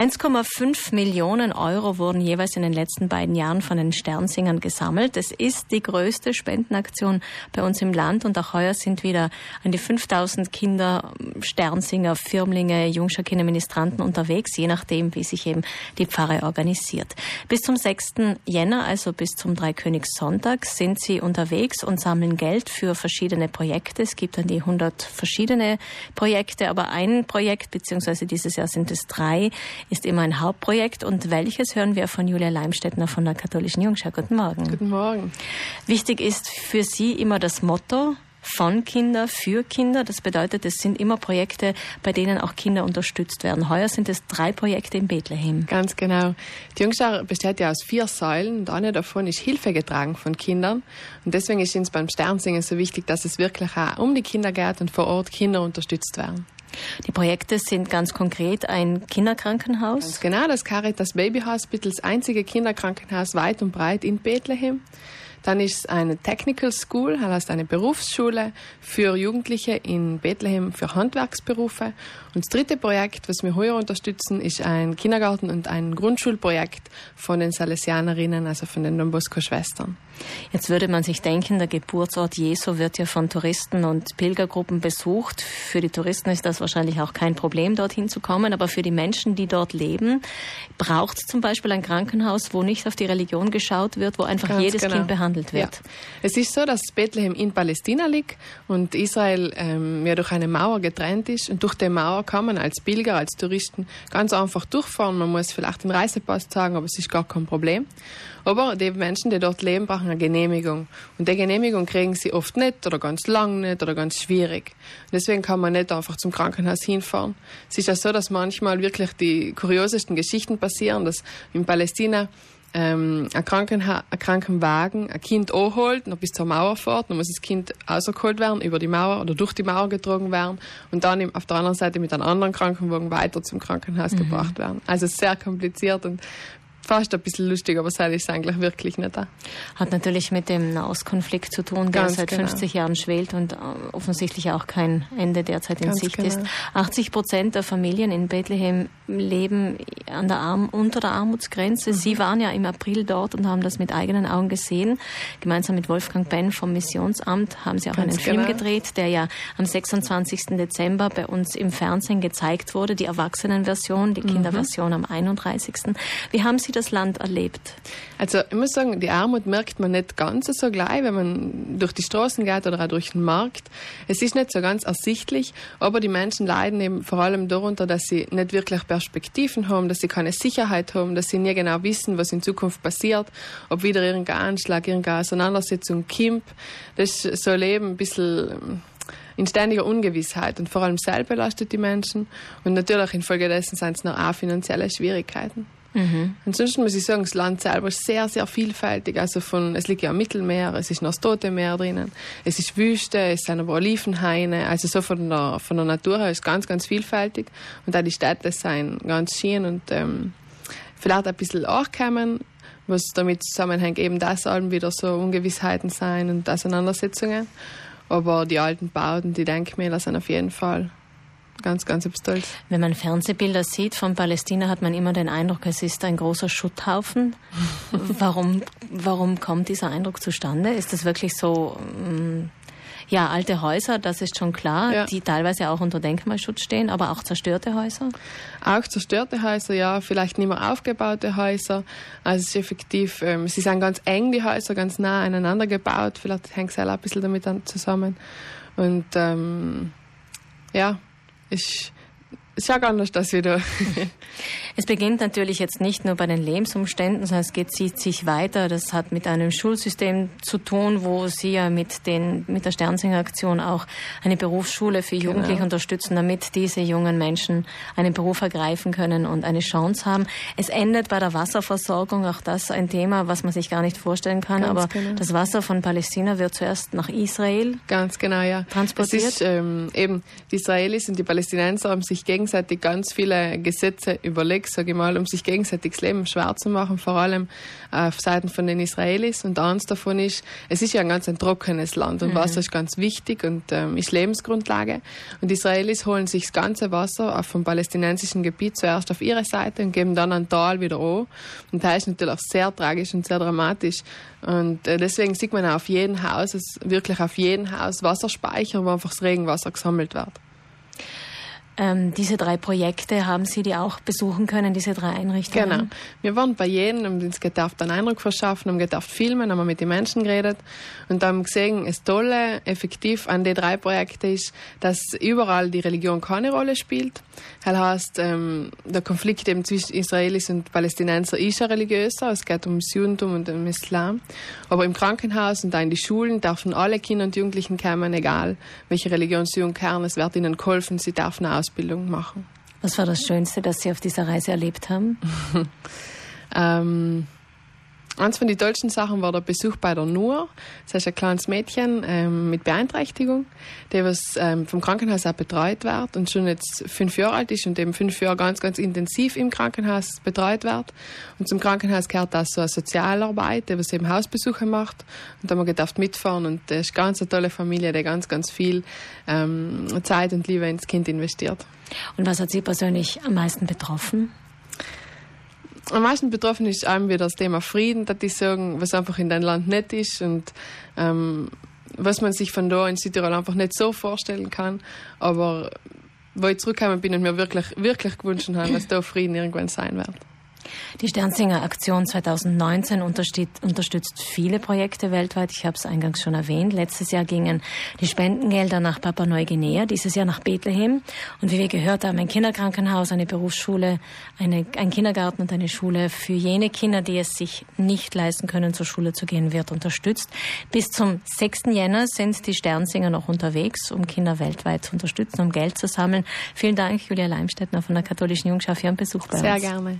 1,5 Millionen Euro wurden jeweils in den letzten beiden Jahren von den Sternsingern gesammelt. Das ist die größte Spendenaktion bei uns im Land und auch heuer sind wieder an die 5000 Kinder, Sternsinger, Firmlinge, Jungscher Kinderministranten unterwegs, je nachdem, wie sich eben die Pfarre organisiert. Bis zum 6. Jänner, also bis zum Dreikönigssonntag, sind sie unterwegs und sammeln Geld für verschiedene Projekte. Es gibt an die 100 verschiedene Projekte, aber ein Projekt, beziehungsweise dieses Jahr sind es drei, ist immer ein Hauptprojekt. Und welches hören wir von Julia Leimstädtner von der Katholischen Jungschau? Guten Morgen. Guten Morgen. Wichtig ist für Sie immer das Motto, von Kinder für Kinder. Das bedeutet, es sind immer Projekte, bei denen auch Kinder unterstützt werden. Heuer sind es drei Projekte in Bethlehem. Ganz genau. Die Jungschau besteht ja aus vier Säulen und eine davon ist Hilfe getragen von Kindern. Und deswegen ist uns beim Sternsingen so wichtig, dass es wirklich auch um die Kinder geht und vor Ort Kinder unterstützt werden. Die Projekte sind ganz konkret ein Kinderkrankenhaus. Ganz genau, das Caritas Baby das einzige Kinderkrankenhaus weit und breit in Bethlehem. Dann ist es eine Technical School, das heißt eine Berufsschule für Jugendliche in Bethlehem für Handwerksberufe. Und das dritte Projekt, was wir heuer unterstützen, ist ein Kindergarten und ein Grundschulprojekt von den Salesianerinnen, also von den Don Bosco-Schwestern. Jetzt würde man sich denken, der Geburtsort Jesu wird ja von Touristen und Pilgergruppen besucht. Für die Touristen ist das wahrscheinlich auch kein Problem, dorthin zu kommen. Aber für die Menschen, die dort leben, braucht es zum Beispiel ein Krankenhaus, wo nicht auf die Religion geschaut wird, wo einfach Ganz jedes genau. Kind behandelt wird. Ja. Es ist so, dass Bethlehem in Palästina liegt und Israel ähm, ja durch eine Mauer getrennt ist. Und durch die Mauer kann man als Pilger, als Touristen ganz einfach durchfahren. Man muss vielleicht den Reisepass zeigen, aber es ist gar kein Problem. Aber die Menschen, die dort leben, brauchen eine Genehmigung. Und die Genehmigung kriegen sie oft nicht oder ganz lang nicht oder ganz schwierig. Und deswegen kann man nicht einfach zum Krankenhaus hinfahren. Es ist ja so, dass manchmal wirklich die kuriosesten Geschichten passieren, dass in Palästina ähm, ein, Krankenha ein Krankenwagen ein Kind anholt, noch bis zur Mauer fährt, dann muss das Kind rausgeholt werden, über die Mauer oder durch die Mauer getragen werden und dann auf der anderen Seite mit einem anderen Krankenwagen weiter zum Krankenhaus mhm. gebracht werden. Also sehr kompliziert und fast ein bisschen lustig, aber das ist eigentlich wirklich nicht da. Hat natürlich mit dem Nahostkonflikt zu tun, der Ganz seit genau. 50 Jahren schwelt und äh, offensichtlich auch kein Ende derzeit in Ganz Sicht genau. ist. 80 Prozent der Familien in Bethlehem leben an der Arm, unter der Armutsgrenze. Mhm. Sie waren ja im April dort und haben das mit eigenen Augen gesehen. Gemeinsam mit Wolfgang Benn vom Missionsamt haben sie auch Ganz einen Film genau. gedreht, der ja am 26. Dezember bei uns im Fernsehen gezeigt wurde, die Erwachsenenversion, die mhm. Kinderversion am 31. Wie haben Sie das das Land erlebt? Also ich muss sagen, die Armut merkt man nicht ganz so gleich, wenn man durch die Straßen geht oder auch durch den Markt. Es ist nicht so ganz ersichtlich, aber die Menschen leiden eben vor allem darunter, dass sie nicht wirklich Perspektiven haben, dass sie keine Sicherheit haben, dass sie nie genau wissen, was in Zukunft passiert, ob wieder irgendein Anschlag, irgendeine Auseinandersetzung kommt. Das ist so ein Leben ein bisschen in ständiger Ungewissheit und vor allem selbst belastet die Menschen und natürlich infolgedessen sind es noch auch finanzielle Schwierigkeiten. Mhm. Ansonsten muss ich sagen, das Land selber ist sehr, sehr vielfältig. Also von, es liegt ja am Mittelmeer, es ist noch das Tote Meer drinnen, es ist Wüste, es sind aber Olivenhaine. Also so von der, von der Natur her ist ganz, ganz vielfältig. Und auch die Städte sind ganz schön und ähm, vielleicht ein bisschen ankommen, was damit zusammenhängt, eben das allem wieder so Ungewissheiten sein und Auseinandersetzungen. Aber die alten Bauten, die Denkmäler sind auf jeden Fall ganz, ganz stolz. Wenn man Fernsehbilder sieht von Palästina, hat man immer den Eindruck, es ist ein großer Schutthaufen. warum, warum kommt dieser Eindruck zustande? Ist das wirklich so, mm, ja, alte Häuser, das ist schon klar, ja. die teilweise auch unter Denkmalschutz stehen, aber auch zerstörte Häuser? Auch zerstörte Häuser, ja, vielleicht nicht mehr aufgebaute Häuser. Also es ist effektiv, ähm, sie sind ganz eng, die Häuser, ganz nah aneinander gebaut. Vielleicht hängt es auch ein bisschen damit zusammen. Und ähm, ja, ich sag anders das wieder. es beginnt natürlich jetzt nicht nur bei den Lebensumständen, sondern es geht, zieht sich weiter. Das hat mit einem Schulsystem zu tun, wo Sie ja mit, den, mit der Sternsinger-Aktion auch eine Berufsschule für Jugendliche genau. unterstützen, damit diese jungen Menschen einen Beruf ergreifen können und eine Chance haben. Es endet bei der Wasserversorgung, auch das ein Thema, was man sich gar nicht vorstellen kann. Ganz aber genau. das Wasser von Palästina wird zuerst nach Israel Ganz genau, ja. transportiert. Es ist ähm, eben, die Israelis und die Palästinenser haben sich gegen gegenseitig ganz viele Gesetze überlegt, sage ich mal, um sich gegenseitig das Leben schwer zu machen, vor allem auf Seiten von den Israelis. Und eins davon ist, es ist ja ein ganz ein trockenes Land und mhm. Wasser ist ganz wichtig und ähm, ist Lebensgrundlage. Und die Israelis holen sich das ganze Wasser vom palästinensischen Gebiet zuerst auf ihre Seite und geben dann ein Tal wieder an. Und das ist natürlich auch sehr tragisch und sehr dramatisch. Und äh, deswegen sieht man auch auf jedem Haus, es wirklich auf jedem Haus Wasserspeicher, wo einfach das Regenwasser gesammelt wird. Ähm, diese drei Projekte haben Sie die auch besuchen können, diese drei Einrichtungen? Genau. Wir waren bei jedem, haben uns gedacht, einen Eindruck verschaffen, haben gedacht, filmen, haben mit den Menschen geredet und haben gesehen, das Tolle, effektiv an den drei Projekten ist, dass überall die Religion keine Rolle spielt. Das heißt, ähm, der Konflikt eben zwischen Israelis und Palästinenser ist ja religiöser, es geht ums Judentum und um Islam. Aber im Krankenhaus und auch in die Schulen dürfen alle Kinder und Jugendlichen kommen, egal welche Religion sie umkehren, es wird ihnen geholfen, sie dürfen aus Ausbildung machen. Was war das Schönste, das Sie auf dieser Reise erlebt haben? ähm, Eins von den tollsten Sachen war der Besuch bei der Nur. Das ist ein kleines Mädchen ähm, mit Beeinträchtigung, der was ähm, vom Krankenhaus auch betreut wird und schon jetzt fünf Jahre alt ist und eben fünf Jahre ganz, ganz intensiv im Krankenhaus betreut wird. Und zum Krankenhaus gehört auch so eine Sozialarbeit, der was eben Hausbesuche macht. Und da haben wir gedacht mitfahren und das ist ganz eine tolle Familie, die ganz, ganz viel ähm, Zeit und Liebe ins Kind investiert. Und was hat Sie persönlich am meisten betroffen? Am meisten betroffen ist einem das Thema Frieden, dass die sagen, was einfach in deinem Land nicht ist und ähm, was man sich von da in Südtirol einfach nicht so vorstellen kann. Aber wo ich zurückgekommen bin und mir wirklich, wirklich gewünscht habe, dass da Frieden irgendwann sein wird. Die Sternsinger Aktion 2019 unterstützt viele Projekte weltweit. Ich habe es eingangs schon erwähnt. Letztes Jahr gingen die Spendengelder nach Papua Neuguinea, dieses Jahr nach Bethlehem. Und wie wir gehört haben, ein Kinderkrankenhaus, eine Berufsschule, eine, ein Kindergarten und eine Schule für jene Kinder, die es sich nicht leisten können, zur Schule zu gehen, wird unterstützt. Bis zum 6. Jänner sind die Sternsinger noch unterwegs, um Kinder weltweit zu unterstützen, um Geld zu sammeln. Vielen Dank, Julia Leimstädtner von der Katholischen Jungschau, für Ihren Besuch bei Sehr uns. Sehr gerne.